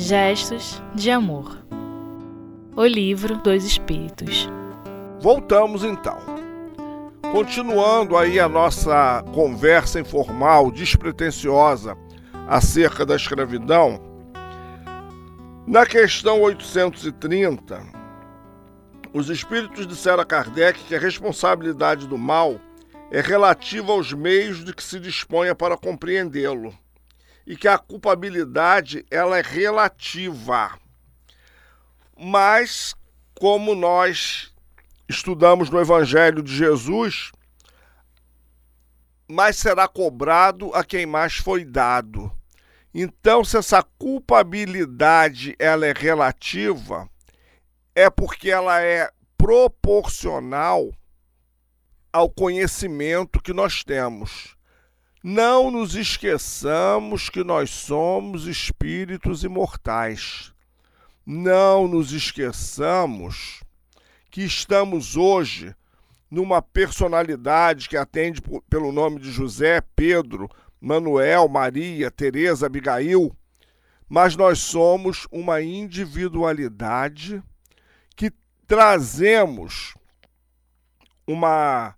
Gestos de Amor. O Livro dos Espíritos. Voltamos então. Continuando aí a nossa conversa informal, despretensiosa acerca da escravidão, na questão 830, os espíritos disseram a Kardec que a responsabilidade do mal é relativa aos meios de que se disponha para compreendê-lo e que a culpabilidade ela é relativa. Mas como nós estudamos no Evangelho de Jesus, mais será cobrado a quem mais foi dado. Então, se essa culpabilidade ela é relativa, é porque ela é proporcional ao conhecimento que nós temos. Não nos esqueçamos que nós somos espíritos imortais. Não nos esqueçamos que estamos hoje numa personalidade que atende pelo nome de José, Pedro, Manuel, Maria, Teresa, Abigail, mas nós somos uma individualidade que trazemos uma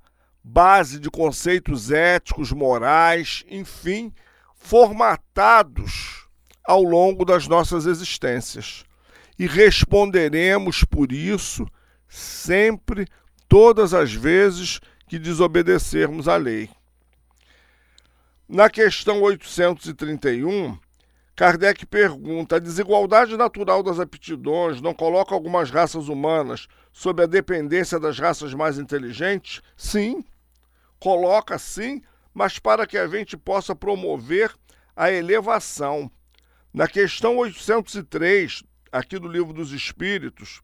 base de conceitos éticos, morais, enfim, formatados ao longo das nossas existências. E responderemos por isso sempre, todas as vezes que desobedecermos à lei. Na questão 831, Kardec pergunta: a desigualdade natural das aptidões não coloca algumas raças humanas sob a dependência das raças mais inteligentes? Sim, coloca sim, mas para que a gente possa promover a elevação. Na questão 803, aqui do Livro dos Espíritos,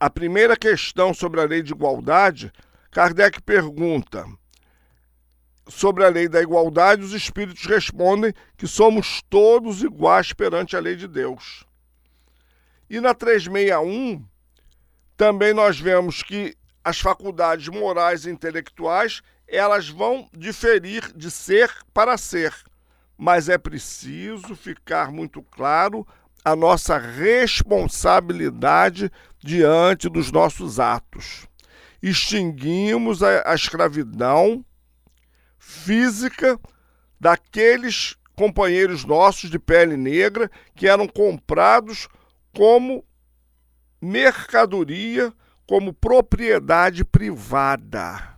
a primeira questão sobre a lei de igualdade, Kardec pergunta: sobre a lei da igualdade, os espíritos respondem que somos todos iguais perante a lei de Deus. E na 361, também nós vemos que as faculdades morais e intelectuais, elas vão diferir de ser para ser, mas é preciso ficar muito claro a nossa responsabilidade diante dos nossos atos. Extinguimos a, a escravidão física daqueles companheiros nossos de pele negra que eram comprados como mercadoria, como propriedade privada.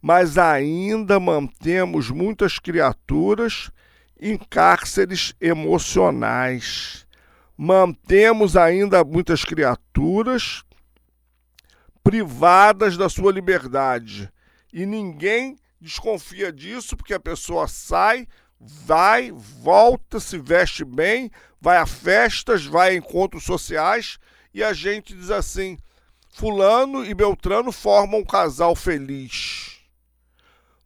Mas ainda mantemos muitas criaturas em cárceres emocionais. Mantemos ainda muitas criaturas privadas da sua liberdade. E ninguém desconfia disso porque a pessoa sai, vai, volta, se veste bem, vai a festas, vai a encontros sociais e a gente diz assim: Fulano e Beltrano formam um casal feliz.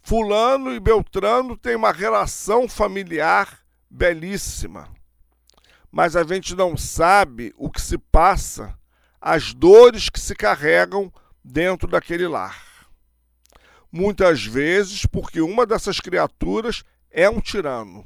Fulano e Beltrano têm uma relação familiar belíssima. Mas a gente não sabe o que se passa, as dores que se carregam dentro daquele lar. Muitas vezes porque uma dessas criaturas é um tirano.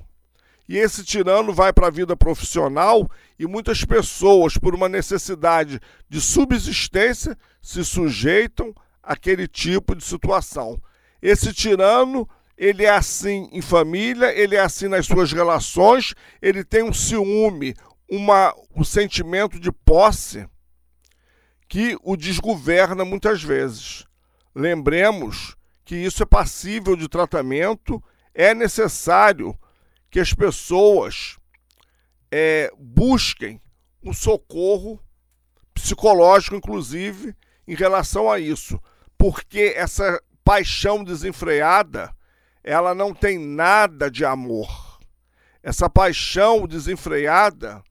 E esse tirano vai para a vida profissional e muitas pessoas, por uma necessidade de subsistência, se sujeitam àquele tipo de situação. Esse tirano, ele é assim em família, ele é assim nas suas relações, ele tem um ciúme, uma, um sentimento de posse que o desgoverna muitas vezes. Lembremos que isso é passível de tratamento, é necessário que as pessoas é, busquem um socorro psicológico, inclusive, em relação a isso, porque essa paixão desenfreada, ela não tem nada de amor. Essa paixão desenfreada,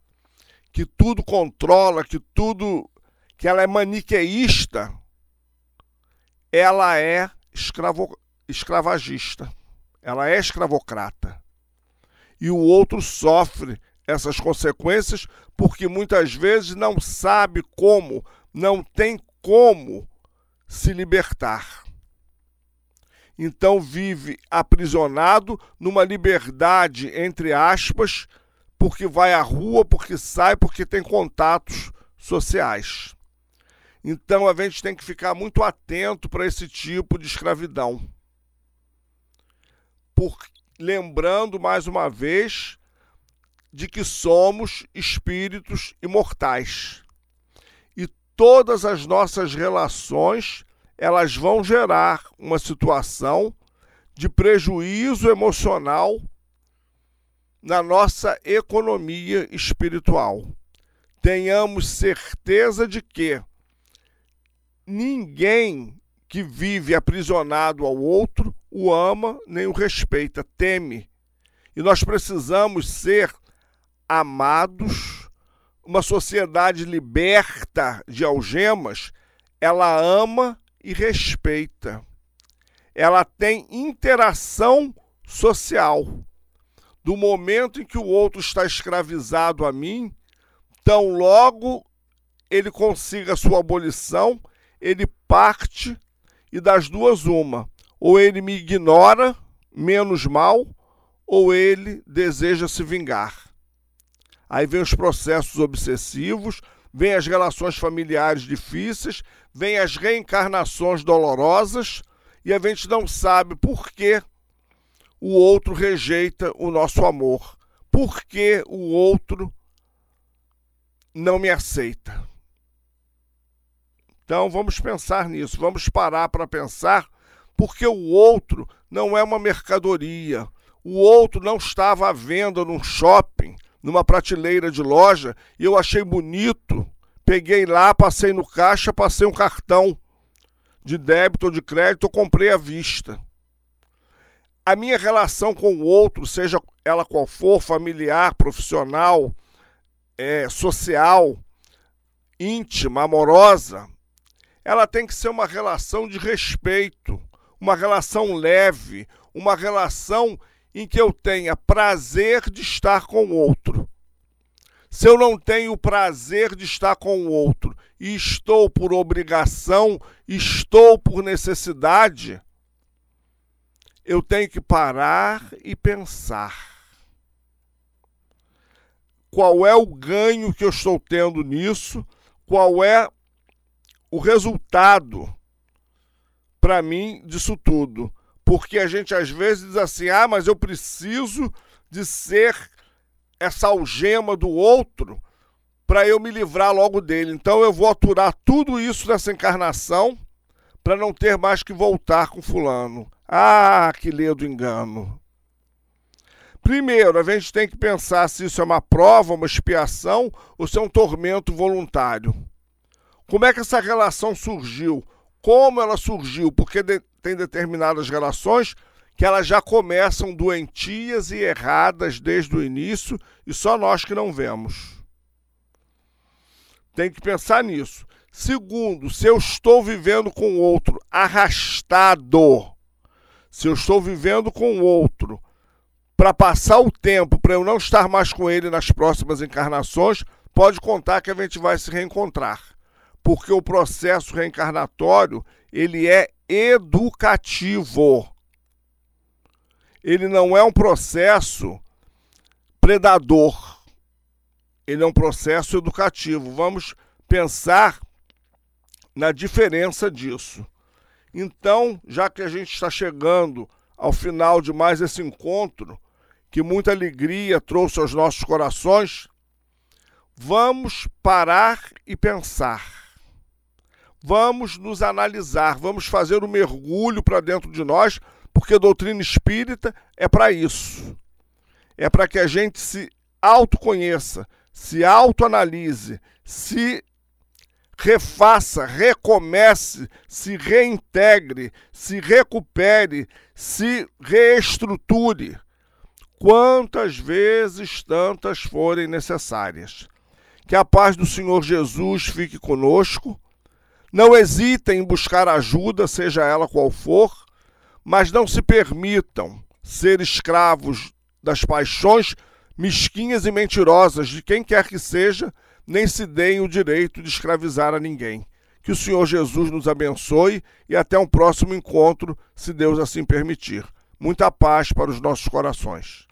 que tudo controla, que tudo, que ela é maniqueísta, ela é escravo, escravagista, ela é escravocrata. E o outro sofre essas consequências porque muitas vezes não sabe como, não tem como se libertar então vive aprisionado numa liberdade, entre aspas, porque vai à rua, porque sai, porque tem contatos sociais. Então a gente tem que ficar muito atento para esse tipo de escravidão. Por, lembrando mais uma vez de que somos espíritos imortais. E todas as nossas relações, elas vão gerar uma situação de prejuízo emocional na nossa economia espiritual. Tenhamos certeza de que ninguém que vive aprisionado ao outro o ama nem o respeita, teme. E nós precisamos ser amados. Uma sociedade liberta de algemas, ela ama e respeita. Ela tem interação social do momento em que o outro está escravizado a mim, tão logo ele consiga a sua abolição, ele parte e das duas uma, ou ele me ignora, menos mal, ou ele deseja se vingar. Aí vem os processos obsessivos, vem as relações familiares difíceis, vem as reencarnações dolorosas, e a gente não sabe por que o outro rejeita o nosso amor? Por que o outro não me aceita? Então vamos pensar nisso, vamos parar para pensar, porque o outro não é uma mercadoria. O outro não estava à venda num shopping, numa prateleira de loja, e eu achei bonito. Peguei lá, passei no caixa, passei um cartão de débito ou de crédito, eu comprei à vista a minha relação com o outro, seja ela qual for, familiar, profissional, é, social, íntima, amorosa, ela tem que ser uma relação de respeito, uma relação leve, uma relação em que eu tenha prazer de estar com o outro. Se eu não tenho prazer de estar com o outro e estou por obrigação, estou por necessidade, eu tenho que parar e pensar. Qual é o ganho que eu estou tendo nisso? Qual é o resultado para mim disso tudo? Porque a gente às vezes diz assim: ah, mas eu preciso de ser essa algema do outro para eu me livrar logo dele. Então eu vou aturar tudo isso nessa encarnação para não ter mais que voltar com fulano. Ah, que ledo engano. Primeiro, a gente tem que pensar se isso é uma prova, uma expiação ou se é um tormento voluntário. Como é que essa relação surgiu? Como ela surgiu? Porque de, tem determinadas relações que elas já começam doentias e erradas desde o início e só nós que não vemos. Tem que pensar nisso. Segundo, se eu estou vivendo com outro arrastado, se eu estou vivendo com outro para passar o tempo, para eu não estar mais com ele nas próximas encarnações, pode contar que a gente vai se reencontrar. Porque o processo reencarnatório, ele é educativo. Ele não é um processo predador. Ele é um processo educativo. Vamos pensar na diferença disso. Então, já que a gente está chegando ao final de mais esse encontro, que muita alegria trouxe aos nossos corações, vamos parar e pensar. Vamos nos analisar, vamos fazer um mergulho para dentro de nós, porque doutrina espírita é para isso. É para que a gente se autoconheça, se autoanalise, se refaça, recomece, se reintegre, se recupere, se reestruture, quantas vezes tantas forem necessárias. Que a paz do Senhor Jesus fique conosco. Não hesitem em buscar ajuda, seja ela qual for, mas não se permitam ser escravos das paixões mesquinhas e mentirosas de quem quer que seja nem se deem o direito de escravizar a ninguém. Que o Senhor Jesus nos abençoe e até um próximo encontro, se Deus assim permitir. Muita paz para os nossos corações.